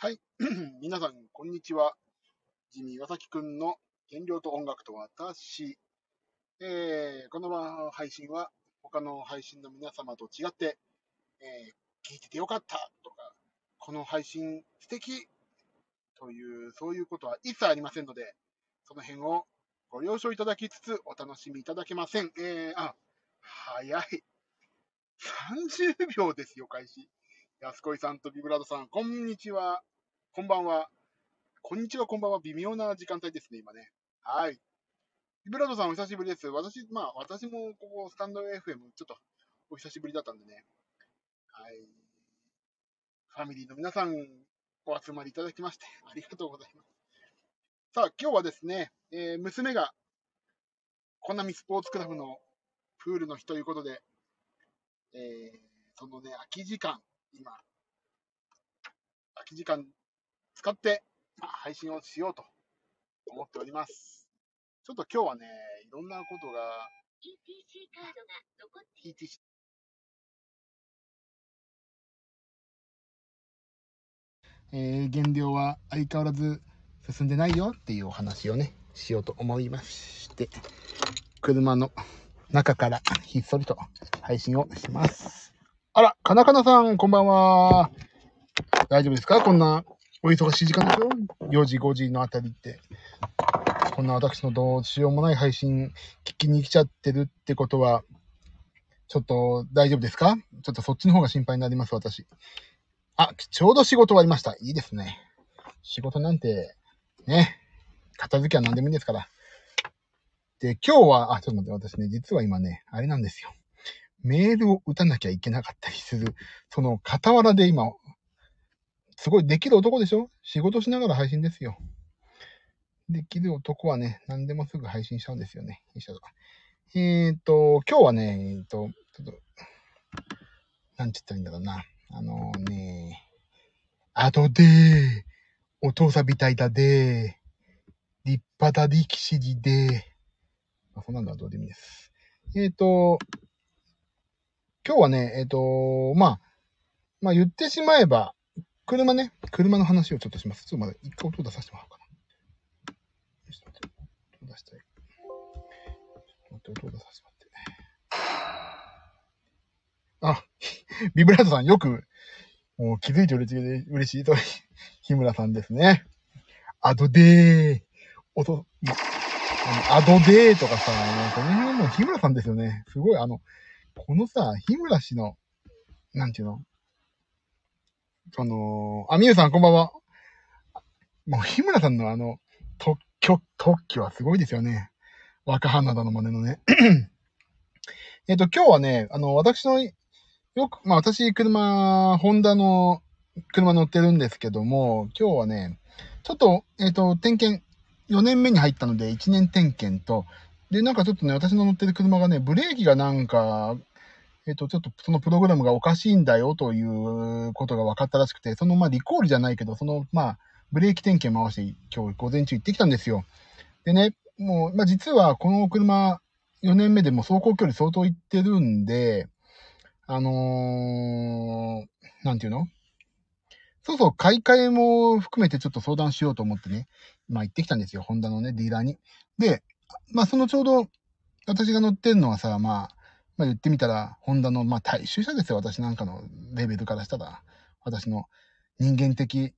はい。皆さん、こんにちは。ジミー・岩崎くんの原料と音楽と私。えー、この配信は他の配信の皆様と違って、えー聞いててよかったとか、この配信素敵という、そういうことは一切ありませんので、その辺をご了承いただきつつお楽しみいただけません。えー、あ、早い。30秒ですよ、開始。安子さんとビブラードさん、こんにちは。こんばんは。こんにちは、こんばんは。微妙な時間帯ですね、今ね。はい。ビブラードさん、お久しぶりです。私、まあ、私もここ、スタンド FM、ちょっとお久しぶりだったんでね。はい。ファミリーの皆さん、お集まりいただきまして、ありがとうございます。さあ、今日はですね、えー娘が、コナミスポーツクラブのプールの日ということで、えーそのね、空き時間、今、空き時間使って、まあ、配信をしようと思っております。ちょっと今日はね、いろんなことが、ETC カードが残っ ETC えー、減量は相変わらず進んでないよっていうお話をね、しようと思いまして、車の中からひっそりと配信をします。あら、かなかなさん、こんばんは。大丈夫ですか？こんなお忙しい時間ですよ。4時、5時のあたりって。こんな私のどうしようもない配信聞きに来ちゃってるってことは、ちょっと大丈夫ですか？ちょっとそっちの方が心配になります、私。あ、ちょうど仕事終わりました。いいですね。仕事なんて、ね、片付けは何でもいいですから。で、今日は、あ、ちょっと待って、私ね、実は今ね、あれなんですよ。メールを打たなきゃいけなかったりする、その傍らで今、すごいできる男でしょ？仕事しながら配信ですよ。できる男はね、何でもすぐ配信しちゃうんですよね。よいしょえーと、今日はね、えーと、ちょっと、なんて言ったらいいんだろうな。あのね、後で、お父さんみたいだで、立派だ力士にで、まあ、そんなのはどうでもいいです。えっ、と、今日はね、えっ、と、まあ、まあ言ってしまえば、車ね、車の話をちょっとします。ちょっとまだ一回音出させてもらおうかな。よしちょっと待って、音出したい。ちょっと待って、音出させてもらって。あ、ビブラートさん、よく、もう気づいて嬉しい、嬉しいと、日村さんですね。アドデー、音、あのアドデーとかさ、もうこの辺もう日村さんですよね。すごい、あの、このさ、日村氏の、なんていうの？その、あ、みゆさんこんばんは。もう日村さんのあの、特許、特許はすごいですよね。若花田の真似のね。えっと、今日はね、あの、私の、よく、まあ私、車、ホンダの車乗ってるんですけども、今日はね、ちょっと、えっ、と、点検、4年目に入ったので、1年点検と、で、なんかちょっとね、私の乗ってる車がね、ブレーキがなんか、えっ、と、ちょっとそのプログラムがおかしいんだよということが分かったらしくて、その、まあ、リコールじゃないけど、その、まあ、ブレーキ点検回して、今日午前中行ってきたんですよ。でね、もう、まあ、実はこの車、4年目でも走行距離相当行ってるんで、あのー、なんていうの？そうそう、買い替えも含めてちょっと相談しようと思ってね、まあ行ってきたんですよ、ホンダのね、ディーラーに。で、まあそのちょうど、私が乗ってるのはさ、まあ、まあ言ってみたら、ホンダの、まあ大衆車ですよ、私なんかのレベルからしたら。私の人間的、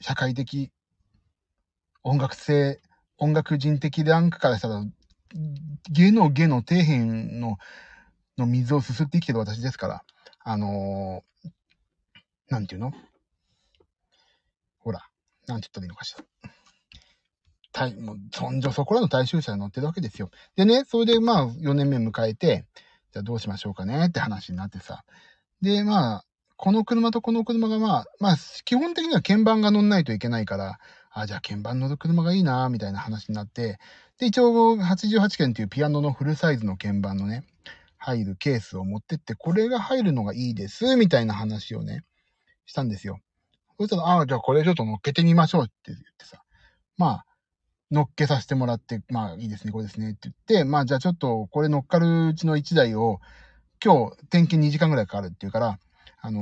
社会的、音楽性、音楽人的ランクからしたら、芸の芸の底辺の、の水をすすって生きてる私ですから、あのー、なんていうの？ほら、なんて言ったらいいのかしら。大、もう、そんじょそこらの大衆車に乗ってるわけですよ。でね、それでまあ、4年目迎えて、じゃあどうしましょうかねって話になってさ。で、まあ、この車とこの車がまあ、まあ、基本的には鍵盤が乗んないといけないから、あ、じゃあ鍵盤乗る車がいいな、みたいな話になって、で、一応88件っていうピアノのフルサイズの鍵盤のね、入るケースを持ってって、これが入るのがいいです、みたいな話をね、したんですよ。そしたら、ああ、じゃあこれちょっと乗っけてみましょうって言ってさ。まあ、乗っけさせてもらって、まあいいですね、これですねって言って、まあじゃあちょっとこれ乗っかるうちの1台を、今日点検2時間ぐらいかかるっていうから、あの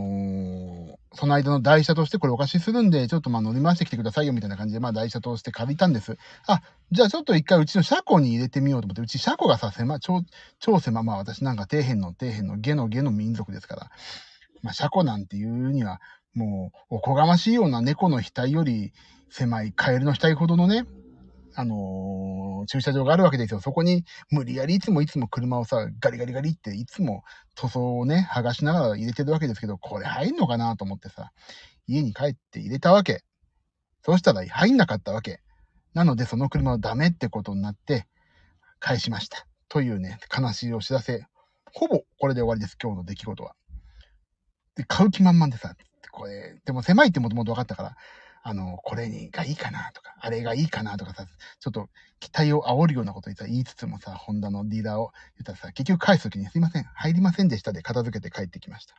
ーその間の台車としてこれお貸しするんで、ちょっとまあ乗り回してきてくださいよみたいな感じで、まあ台車として借りたんです。あ、じゃあちょっと一回うちの車庫に入れてみようと思って、うち車庫がさ、狭、超、超狭、まあ私なんか底辺の底辺の下の下の民族ですから、まあ車庫なんていうには、もう、おこがましいような猫の額より狭いカエルの額ほどのね、あのー駐車場があるわけですよ。そこに無理やりいつもいつも車をさ、ガリガリガリっていつも塗装をね、剥がしながら入れてるわけですけど、これ入んのかなと思ってさ、家に帰って入れたわけ。そうしたら入んなかったわけ。なのでその車はダメってことになって、返しました。というね、悲しいお知らせ。ほぼこれで終わりです、今日の出来事は。で、買う気満々でさ、これ、でも狭いってもともと分かったから、あの、これにがいいかなとか、あれがいいかなとかさ、ちょっと期待を煽るようなこと言いつつもさ、ホンダのディーラーを言ったらさ、結局返すときにすいません、入りませんでしたで片付けて帰ってきました。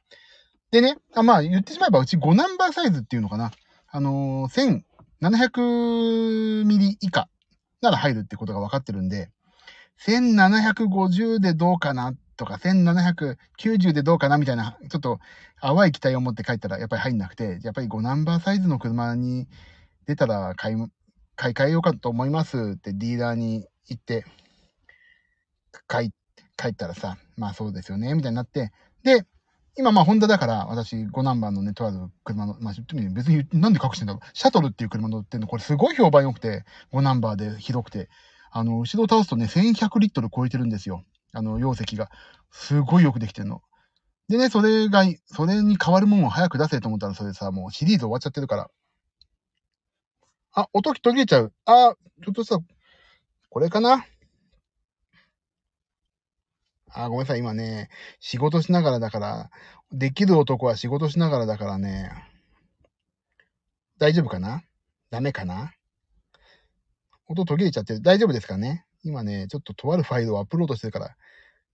でね、あまあ言ってしまえばうち5ナンバーサイズっていうのかな。あのー、1700ミリ以下なら入るってことが分かってるんで、1750でどうかなっとか、1790でどうかなみたいな、ちょっと淡い期待を持って帰ったらやっぱり入んなくて、やっぱり5ナンバーサイズの車に出たら買い、買い替えようかと思いますってディーラーに言って、帰、帰ったらさ、まあそうですよね、みたいになって、で、今まあホンダだから、私5ナンバーのね、とある車の、まあ言ってみる別になんで隠してんだろう。シャトルっていう車乗ってんの、これすごい評判良くて、5ナンバーで広くて、あの、後ろを倒すとね、1100リットル超えてるんですよ。あの、容積が。すごいよくできてんの。でね、それが、それに変わるもんを早く出せと思ったら、それさ、もうシリーズ終わっちゃってるから。あ、音途切れちゃう。あ、ちょっとさ、これかな？あ、ごめんなさい、今ね、仕事しながらだから、できる男は仕事しながらだからね、大丈夫かな？ダメかな？音途切れちゃってる。大丈夫ですかね？今ね、ちょっととあるファイルをアップロードしてるから、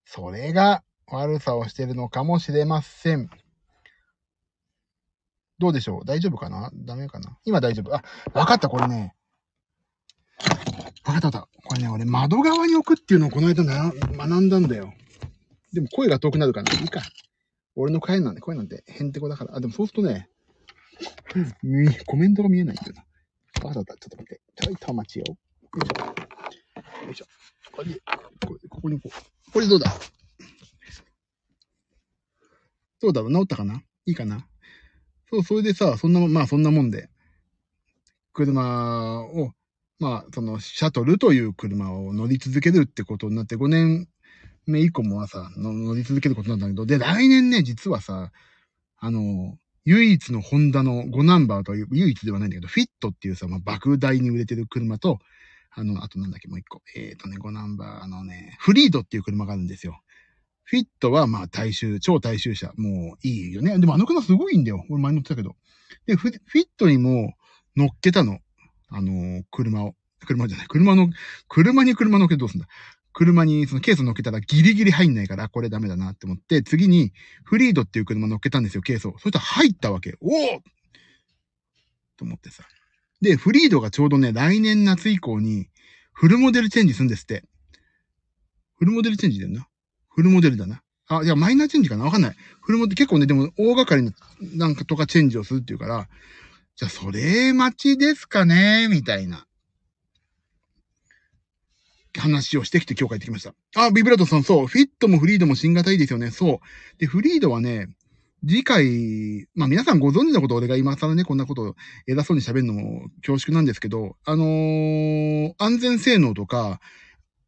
それが悪さをしてるのかもしれません。どうでしょう？大丈夫かな？ダメかな？今大丈夫。あ、わかった、これね。わかったわかった。これね、俺窓側に置くっていうのをこの間な学んだんだよ。でも声が遠くなるから、いいか。俺の声なんで、声なんてへんてこだから。あ、でもそうするとね、コメントが見えないんだよな。わかった、ちょっと待って。ちょいと待ちよ。よいしょ。よいしょ。これ、これここにこう。これどうだ？どうだ？ろう治ったかな？いいかな？そう、それでさ、そんな、まあそんなもんで、車を、まあそのシャトルという車を乗り続けるってことになって5年目以降もはさ、乗り続けることなんだけど、で、来年ね、実はさ、あの、唯一のホンダの5ナンバーという、唯一ではないんだけど、フィットっていうさ、まあ、莫大に売れてる車と、あの、あとなんだっけ、もう一個。えっ、ー、とね、5ナンバーのね、フリードっていう車があるんですよ。フィットはまあ大衆、超大衆車。もういいよね。でもあの車すごいんだよ。俺前乗ってたけど。で、フィットにも乗っけたの。あのー車を。車じゃない。車の、車に車乗っけてどうすんだ車にそのケース乗っけたらギリギリ入んないから、これダメだなって思って、次にフリードっていう車乗っけたんですよ、ケースを。そしたら入ったわけ。おおと思ってさ。で、フリードがちょうどね、来年夏以降にフルモデルチェンジするんですって。フルモデルチェンジだよな。フルモデルだな。あ、いや、マイナーチェンジかな？わかんない。フルモデル、結構ね、でも大掛かりな、なんかとかチェンジをするっていうから、じゃあ、それ待ちですかね？みたいな。話をしてきて今日帰ってきました。あ、ビブラートさん、そう。フィットもフリードも新型いいですよね。そう。で、フリードはね、次回、まあ皆さんご存知のこと、俺が今更ね、こんなことを偉そうに喋るのも恐縮なんですけど、あのー安全性能とか、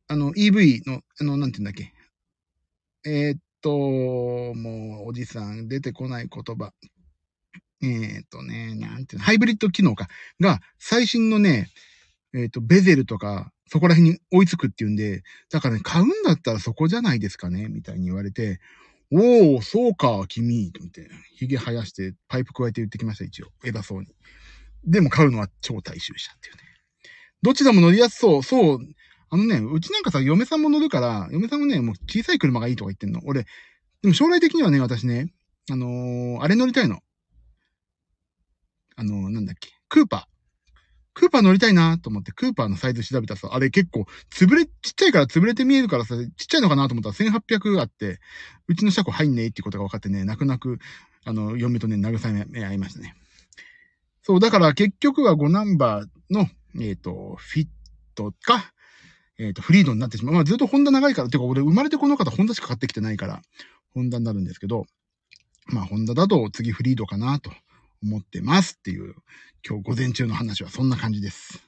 あの、EV の、あの、なんて言うんだっけ。えーっと、もう、おじさん、出てこない言葉。えっとね、なんていうの、ハイブリッド機能か。が、最新のね、えっと、ベゼルとか、そこら辺に追いつくっていうんで、だからね、買うんだったらそこじゃないですかね、みたいに言われて、おー、そうか、君、と思って、髭生やして、パイプ加えて言ってきました、一応。偉そうに。でも買うのは超大衆車っていうね。どちらも乗りやすそう。そう。あのね、うちなんかさ、嫁さんも乗るから、嫁さんもね、もう小さい車がいいとか言ってんの。俺、でも将来的にはね、私ね、あのーあれ乗りたいの。あのーなんだっけ、クーパー。クーパー乗りたいなと思って、クーパーのサイズ調べたらさ、あれ結構、潰れ、ちっちゃいから潰れて見えるからさ、ちっちゃいのかなと思ったら1800あって、うちの車庫入んねえってことが分かってね、泣く泣く、あの、嫁とね、慰め合いましたね。そう、だから結局は5ナンバーの、えっ、と、フィットか、えっ、と、フリードになってしまう。まあずっとホンダ長いから、てか俺生まれてこの方ホンダしか買ってきてないから、ホンダになるんですけど、まあホンダだと次フリードかなと思ってますっていう、今日午前中の話はそんな感じです。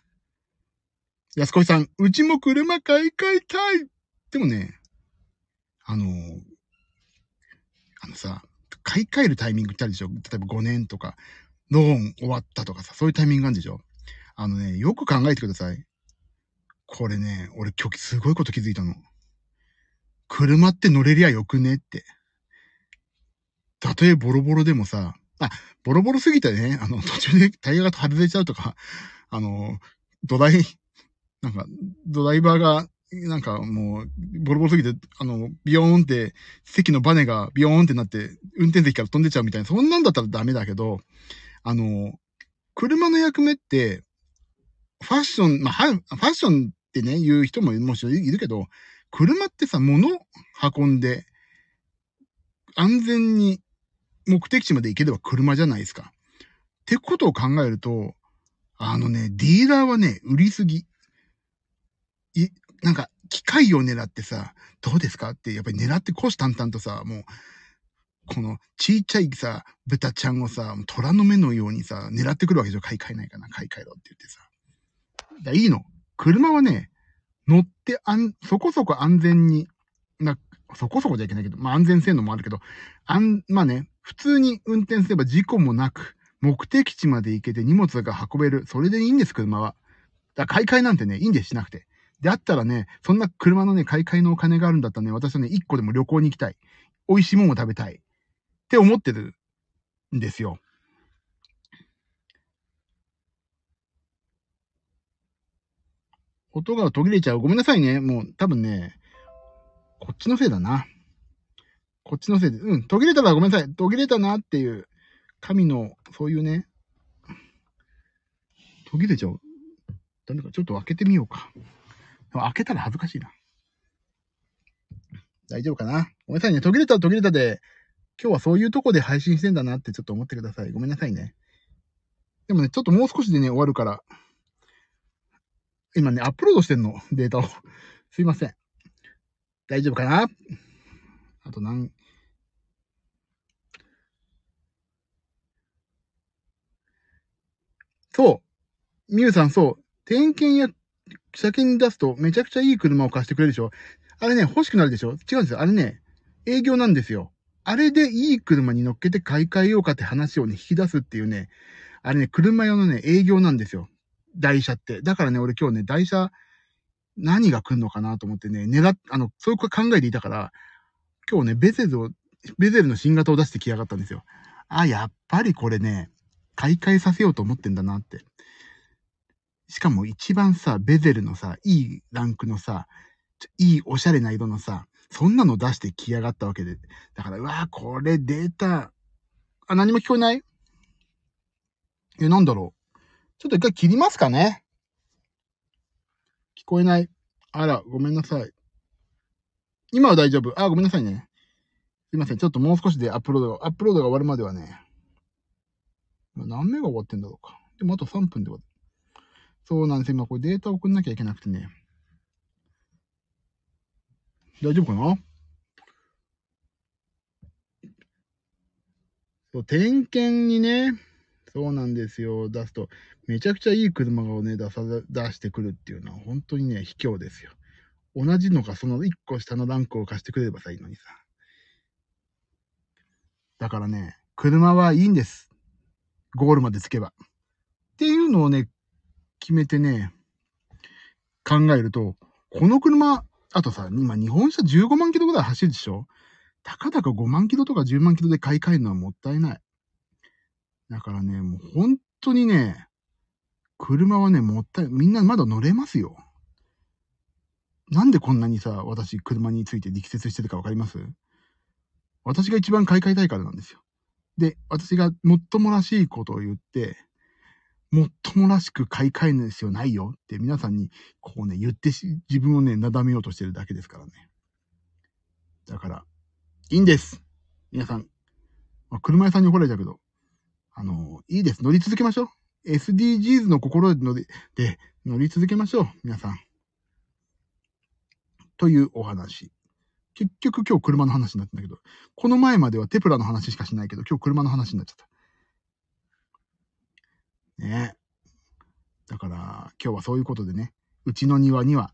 安子さん、うちも車買い替えたいでもね、あの、あのさ、買い替えるタイミングってあるでしょ？例えば5年とか、ローン終わったとかさ、そういうタイミングがあるでしょ？あのね、よく考えてください。これね、俺今日すごいこと気づいたの。車って乗れりゃよくねって。たとえボロボロでもさ、あ、ボロボロすぎてね、あの、途中でタイヤが外れちゃうとか、あの、土台、なんか、ドライバーが、なんかもう、ボロボロすぎて、あの、ビヨーンって、席のバネがビヨーンってなって、運転席から飛んでちゃうみたいな、そんなんだったらダメだけど、あの、車の役目って、ファッション、まあ、ファッションってね、言う人ももちろんいるけど、車ってさ、物運んで、安全に目的地まで行ければ車じゃないですか。ってことを考えると、あのね、ディーラーはね、売りすぎ。い、なんか、機械を狙ってさ、どうですか？って、やっぱり狙って虎視眈々とさ、もう、このちっちゃいさ、豚ちゃんをさ、虎の目のようにさ、狙ってくるわけでしょ？買い替えないかな、買い替えろって言ってさ。だいいの。車はね、乗ってあん、そこそこ安全に、な、そこそこじゃいけないけど、まあ安全性能もあるけど、あん、まあね、普通に運転すれば事故もなく、目的地まで行けて荷物が運べる。それでいいんです、車は。だから買い替えなんてね、いいんです、しなくて。であったらね、そんな車のね、買い替えのお金があるんだったらね、私はね、一個でも旅行に行きたい。美味しいものを食べたい。って思ってるんですよ。音が途切れちゃう。ごめんなさいね。もう多分ね、こっちのせいだな。こっちのせいで。うん、途切れたらごめんなさい。途切れたなっていう、神の、そういうね、途切れちゃう。ダメか、ちょっと開けてみようか。開けたら恥ずかしいな。大丈夫かなごめんなさいね。途切れたら途切れたで、今日はそういうとこで配信してんだなってちょっと思ってください。ごめんなさいね。でもね、ちょっともう少しでね、終わるから。今ね、アップロードしてんの、データを。すいません。大丈夫かなあと何、そう。みゆさん、そう。点検や車検に出すとめちゃくちゃいい車を貸してくれるでしょ？あれね、欲しくなるでしょ？違うんですよ。あれね、営業なんですよ。あれでいい車に乗っけて買い替えようかって話をね、引き出すっていうね、あれね、車用のね、営業なんですよ。台車って。だからね、俺今日ね、台車、何が来るのかなと思ってね、狙っ、あの、そういう考えていたから、今日ね、ベゼルを、ベゼルの新型を出してきやがったんですよ。あ、やっぱりこれね、買い替えさせようと思ってんだなって。しかも一番さ、ベゼルのさ、いいランクのさ、いいおしゃれな色のさ、そんなの出してきやがったわけで。だから、うわーこれデータ、あ、何も聞こえない？え、なんだろう？ちょっと一回切りますかね？聞こえない？あら、ごめんなさい。今は大丈夫。あ、ごめんなさいね。すいません。ちょっともう少しでアップロードが、アップロードが終わるまではね。何目が終わってんだろうか。でもあと3分で終わる。そうなんですよ。今これデータ送んなきゃいけなくてね。大丈夫かな？そう、点検にね、そうなんですよ。出すと、めちゃくちゃいい車をね、出さ、出してくるっていうのは本当にね、卑怯ですよ。同じのか、その1個下のランクを貸してくれればさ、いいのにさ。だからね、車はいいんです。ゴールまで着けば。っていうのをね、決めてね、考えると、この車、あとさ、今日本車15万キロぐらい走るでしょ？たかだか5万キロとか10万キロで買い替えるのはもったいない。だからね、もう本当にね、車はね、もったい、みんなまだ乗れますよ。なんでこんなにさ、私車について力説してるかわかります？私が一番買い替えたいからなんですよ。で、私がもっともらしいことを言って、もっともらしく買い替える必要ないよって皆さんにこうね、言ってし、自分をね、なだめようとしてるだけですからね。だから、いいんです。皆さん、まあ、車屋さんに怒られたけど、あの、いいです。乗り続けましょう。SDGs の心でで乗り続けましょう。皆さん。というお話。結局今日車の話になってんだけど、この前まではテプラの話しかしないけど、今日車の話になっちゃった。ねえ。だから、今日はそういうことでね、うちの庭には、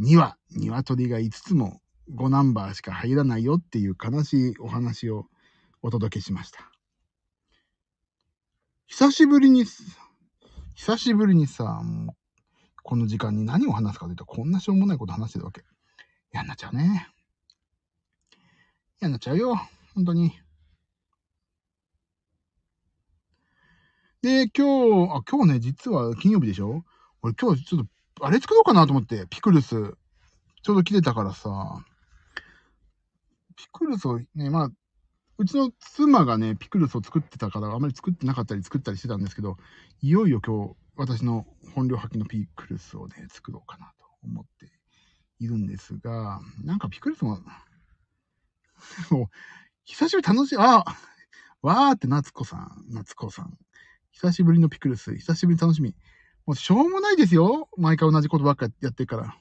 2羽、鶏が5つも5ナンバーしか入らないよっていう悲しいお話をお届けしました。久しぶりに、久しぶりにさ、もうこの時間に何を話すかというと、こんなしょうもないこと話してるわけ。嫌になっちゃうね。嫌になっちゃうよ。本当に。で、今日、あ、今日ね、実は金曜日でしょ？俺今日ちょっと、あれ作ろうかなと思って、ピクルス。ちょうど来てたからさ、ピクルスをね、まあ、うちの妻がね、ピクルスを作ってたから、あまり作ってなかったり作ったりしてたんですけど、いよいよ今日、私の本領発揮のピクルスをね、作ろうかなと思っているんですが、なんかピクルスも、もう、久しぶり楽しい、あわーって夏子さん、夏子さん。久しぶりのピクルス、久しぶり楽しみ。もうしょうもないですよ。毎回同じことばっかやってるから。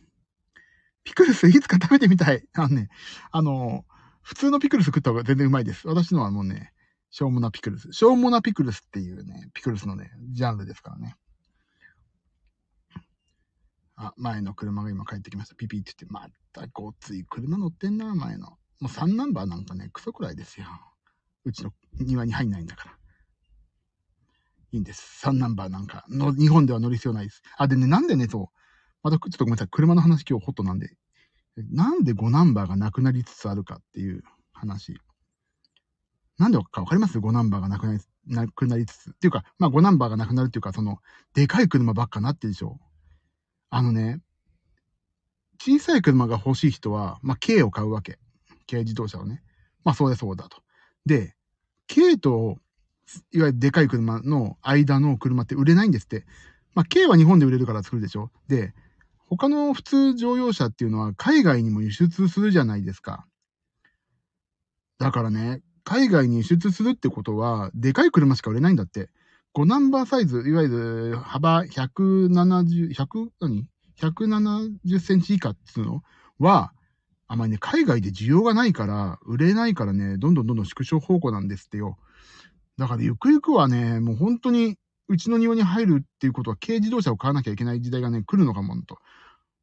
ピクルスいつか食べてみたい。あのね、あの、普通のピクルス食った方が全然うまいです。私のはもうね、しょうもなピクルス。しょうもなピクルスっていうね、ピクルスのね、ジャンルですからね。あ、前の車が今帰ってきました。ピピって言って、またごつい車乗ってんな、前の。もう3ナンバーなんかね、クソくらいですよ。うちの庭に入んないんだから。いいんです。3ナンバーなんかの、日本では乗る必要ないです。あ、でね、なんでね、そう。またちょっとごめんなさい。車の話今日ホットなんで。なんで5ナンバーがなくなりつつあるかっていう話。なんでかわかります ?5 ナンバーがなくなり、なくなりつつ。っていうか、まあ5ナンバーがなくなるっていうか、その、でかい車ばっかなってるでしょ。あのね、小さい車が欲しい人は、まあ軽を買うわけ。軽自動車をね。まあそうだそうだと。で、軽と、いわゆるでかい車の間の車って売れないんですって。まあ軽は日本で売れるから作るでしょ。で、他の普通乗用車っていうのは海外にも輸出するじゃないですか。だからね、海外に輸出するってことは、でかい車しか売れないんだって。5ナンバーサイズ、いわゆる幅170、100、何 ?170 センチ以下っていうの？は、あまりね、海外で需要がないから、売れないからね、どんどんどんどん縮小方向なんですってよ。だからゆくゆくはね、もう本当に、うちの庭に入るっていうことは、軽自動車を買わなきゃいけない時代がね、来るのかもと。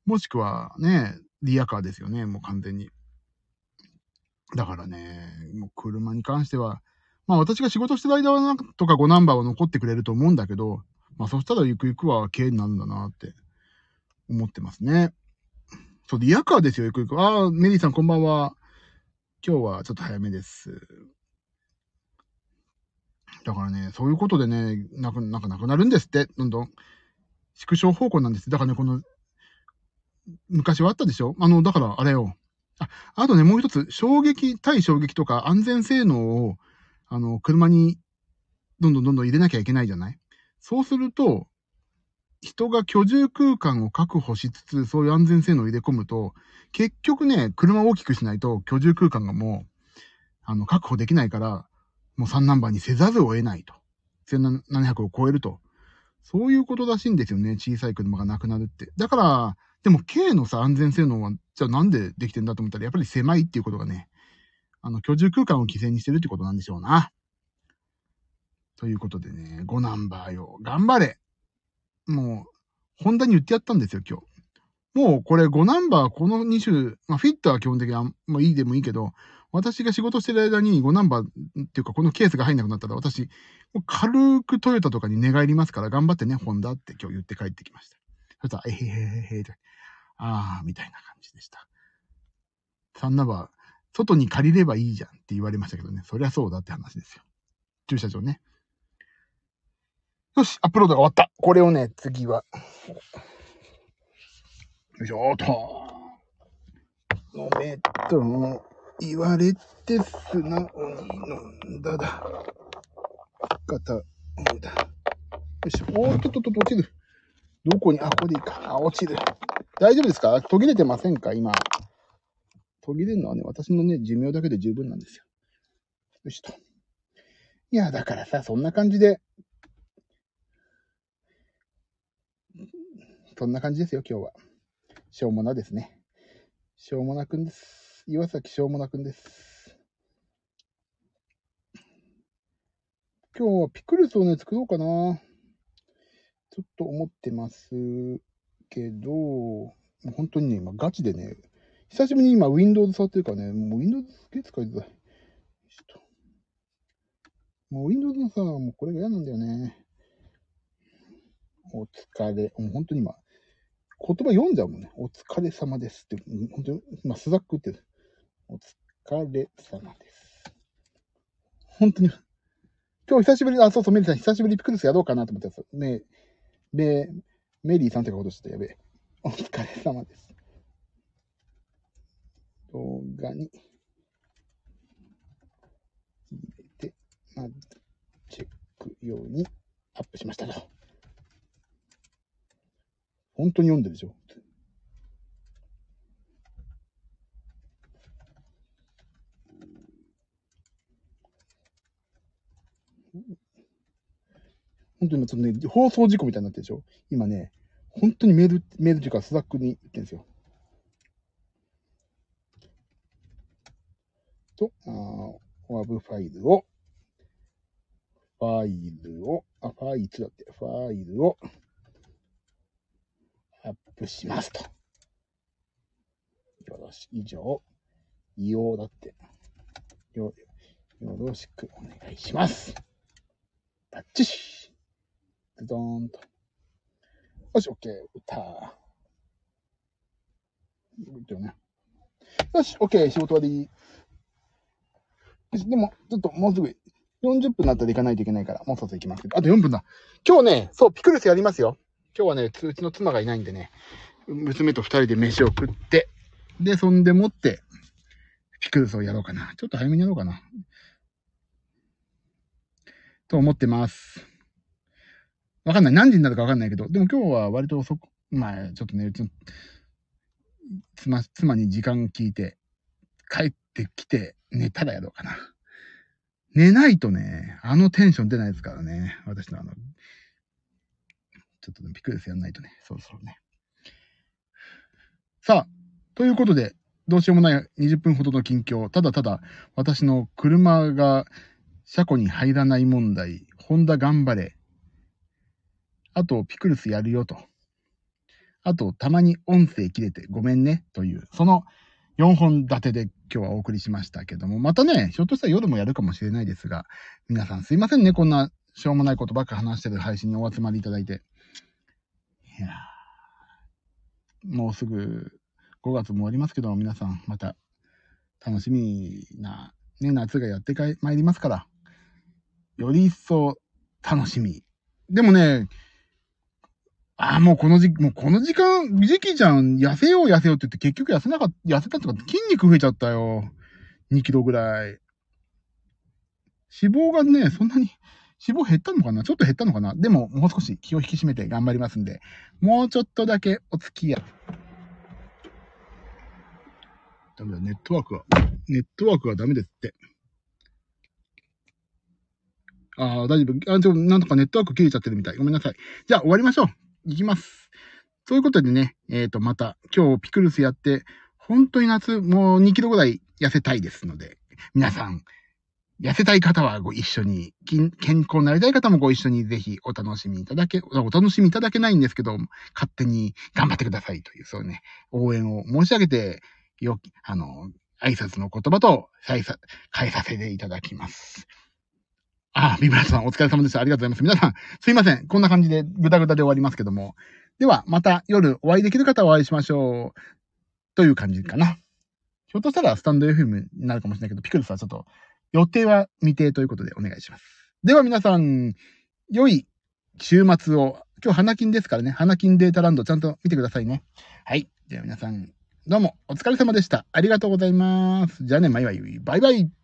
もしくはね、リアカーですよね、もう完全に。だからね、もう車に関しては、まあ私が仕事してる間はなんとか5ナンバーは残ってくれると思うんだけど、まあそしたらゆくゆくは軽になるんだなって思ってますね。そう、リアカーですよ、ゆくゆく。ああ、メリーさんこんばんは。今日はちょっと早めです。だからね、そういうことでね、なく、なんかなくなるんですって、どんどん。縮小方向なんです。だからね、この、昔はあったでしょあの、だからあれよ。あ、あとね、もう一つ、衝撃、対衝撃とか安全性能を、あの、車に、どんどんどんどん入れなきゃいけないじゃない？そうすると、人が居住空間を確保しつつ、そういう安全性能を入れ込むと、結局ね、車を大きくしないと居住空間がもう、あの、確保できないから、もう3ナンバーにせざるを得ないと。1700を超えると。そういうことらしいんですよね。小さい車がなくなるって。だから、でも軽のさ、安全性能は、じゃあなんでできてんだと思ったら、やっぱり狭いっていうことがね、あの、居住空間を犠牲にしてるってことなんでしょうな。ということでね、5ナンバーよ。頑張れもう、ホンダに言ってやったんですよ、今日。もうこれ5ナンバー、この2種、まあフィットは基本的にあんまあいいでもいいけど、私が仕事してる間に5ナンバーっていうかこのケースが入んなくなったら私、軽くトヨタとかに寝返りますから頑張ってね、ホンダって今日言って帰ってきました。そしたら、えへへへへって、あ、みたいな感じでした。サンバー、外に借りればいいじゃんって言われましたけどね、そりゃそうだって話ですよ。駐車場ね。よし、アップロードが終わった。これをね、次は。よいしょーと。飲めとも言われて素直に飲んだだ。方、飲んだ。よし、おーっとっとっと、落ちる。どこに、あ、ここでいいか。あ、落ちる。大丈夫ですか？途切れてませんか？今。途切れるのはね、私のね、寿命だけで十分なんですよ。よしと。いや、だからさ、そんな感じで、そんな感じですよ、今日は。しょうもなですね。しょうもなくんです。岩崎しょうもなくんです。今日はピクルスをね、作ろうかな。ちょっと思ってますけど、もう本当にね、今ガチでね、久しぶりに今 Windows 触ってるからね、もう Windows すげえ使いづらい。ちょっともう Windows のさ、もうこれが嫌なんだよね。お疲れ。もう本当に今、言葉読んじゃうもんね。お疲れ様ですって、本当に、今、スザックって。お疲れ様です。本当に。今日久しぶり、あ、そうそう、メリーさん、久しぶりピクルスやろうかなと思ってさ、ねメ、メリーさんってことしてやべえ。お疲れ様です。動画に入れて、まず、チェック用にアップしましたと。本当に読んでるでしょ？本当に今ね、放送事故みたいになってるでしょ？今ね、本当にメール、メールっていうか、 Slack に言ってるんですよ。と、あー WAV ファイルを、ファイルを、あ、ファイルだって、ファイルを、アップしますと。よろし、以上、利用だって。よ、よろしくお願いします。バッチシズドーンと。よし、オッケー、歌。よね。よし、オッケー、仕事終わり。でも、ちょっともうすぐ、40分になったら行かないといけないから、もうそろそろ行きますけど。あと4分だ。今日ね、そう、ピクルスやりますよ。今日はね、うちの妻がいないんでね、娘と二人で飯を食って、で、そんでもって、ピクルスをやろうかな。ちょっと早めにやろうかな。と思ってます。わかんない。何時になるかわかんないけど、でも今日は割と遅く、まあ、ちょっとね、うちの妻、妻に時間聞いて、帰っててきて寝たらやろうかな。寝ないとね、あのテンション出ないですからね。私のあの、ちょっとねピクルスやんないとね、そろそろね。さあ、ということで、どうしようもない20分ほどの近況、ただただ私の車が車庫に入らない問題、ホンダ頑張れ、あとピクルスやるよと、あとたまに音声切れてごめんね。という、その4本立てで今日はお送りしましたけども、またね、ひょっとしたら夜もやるかもしれないですが、皆さんすいませんね、こんなしょうもないことばっか話してる配信にお集まりいただいて。いやもうすぐ5月も終わりますけど、皆さんまた楽しみな、ね、夏がやってかいりますから、より一層楽しみ。でもね、ああ、もうこの時期、もうこの時間、時期じゃん。痩せよう痩せようって言って結局痩せなかった、痩せたっていうか筋肉増えちゃったよ。2キロぐらい。脂肪がね、そんなに、脂肪減ったのかな？ちょっと減ったのかな？でも、もう少し気を引き締めて頑張りますんで、もうちょっとだけお付き合い。ダメだ、ネットワークは、ネットワークはダメですって。ああ、大丈夫。あ、ちょ、なんとかネットワーク切れちゃってるみたい。ごめんなさい。じゃあ終わりましょう。いきます。ということでね、えっ、と、また、今日ピクルスやって、本当に夏、もう2キロぐらい痩せたいですので、皆さん、痩せたい方はご一緒に、健康になりたい方もご一緒にぜひお楽しみいただけ、お楽しみいただけないんですけど、勝手に頑張ってくださいという、そうね、応援を申し上げて、よ、あの、挨拶の言葉と、再さ、変えさせていただきます。あ、ビブラートさんお疲れ様でした。ありがとうございます。皆さん、すいません。こんな感じでぐだぐだで終わりますけども。では、また夜お会いできる方はお会いしましょう。という感じかな。ひょっとしたらスタンド FM になるかもしれないけど、ピクルスはちょっと予定は未定ということでお願いします。では皆さん、良い週末を。今日花金ですからね。花金データランドちゃんと見てくださいね。はい。では皆さん、どうもお疲れ様でした。ありがとうございます。じゃあね、バイバイ。バイバイ。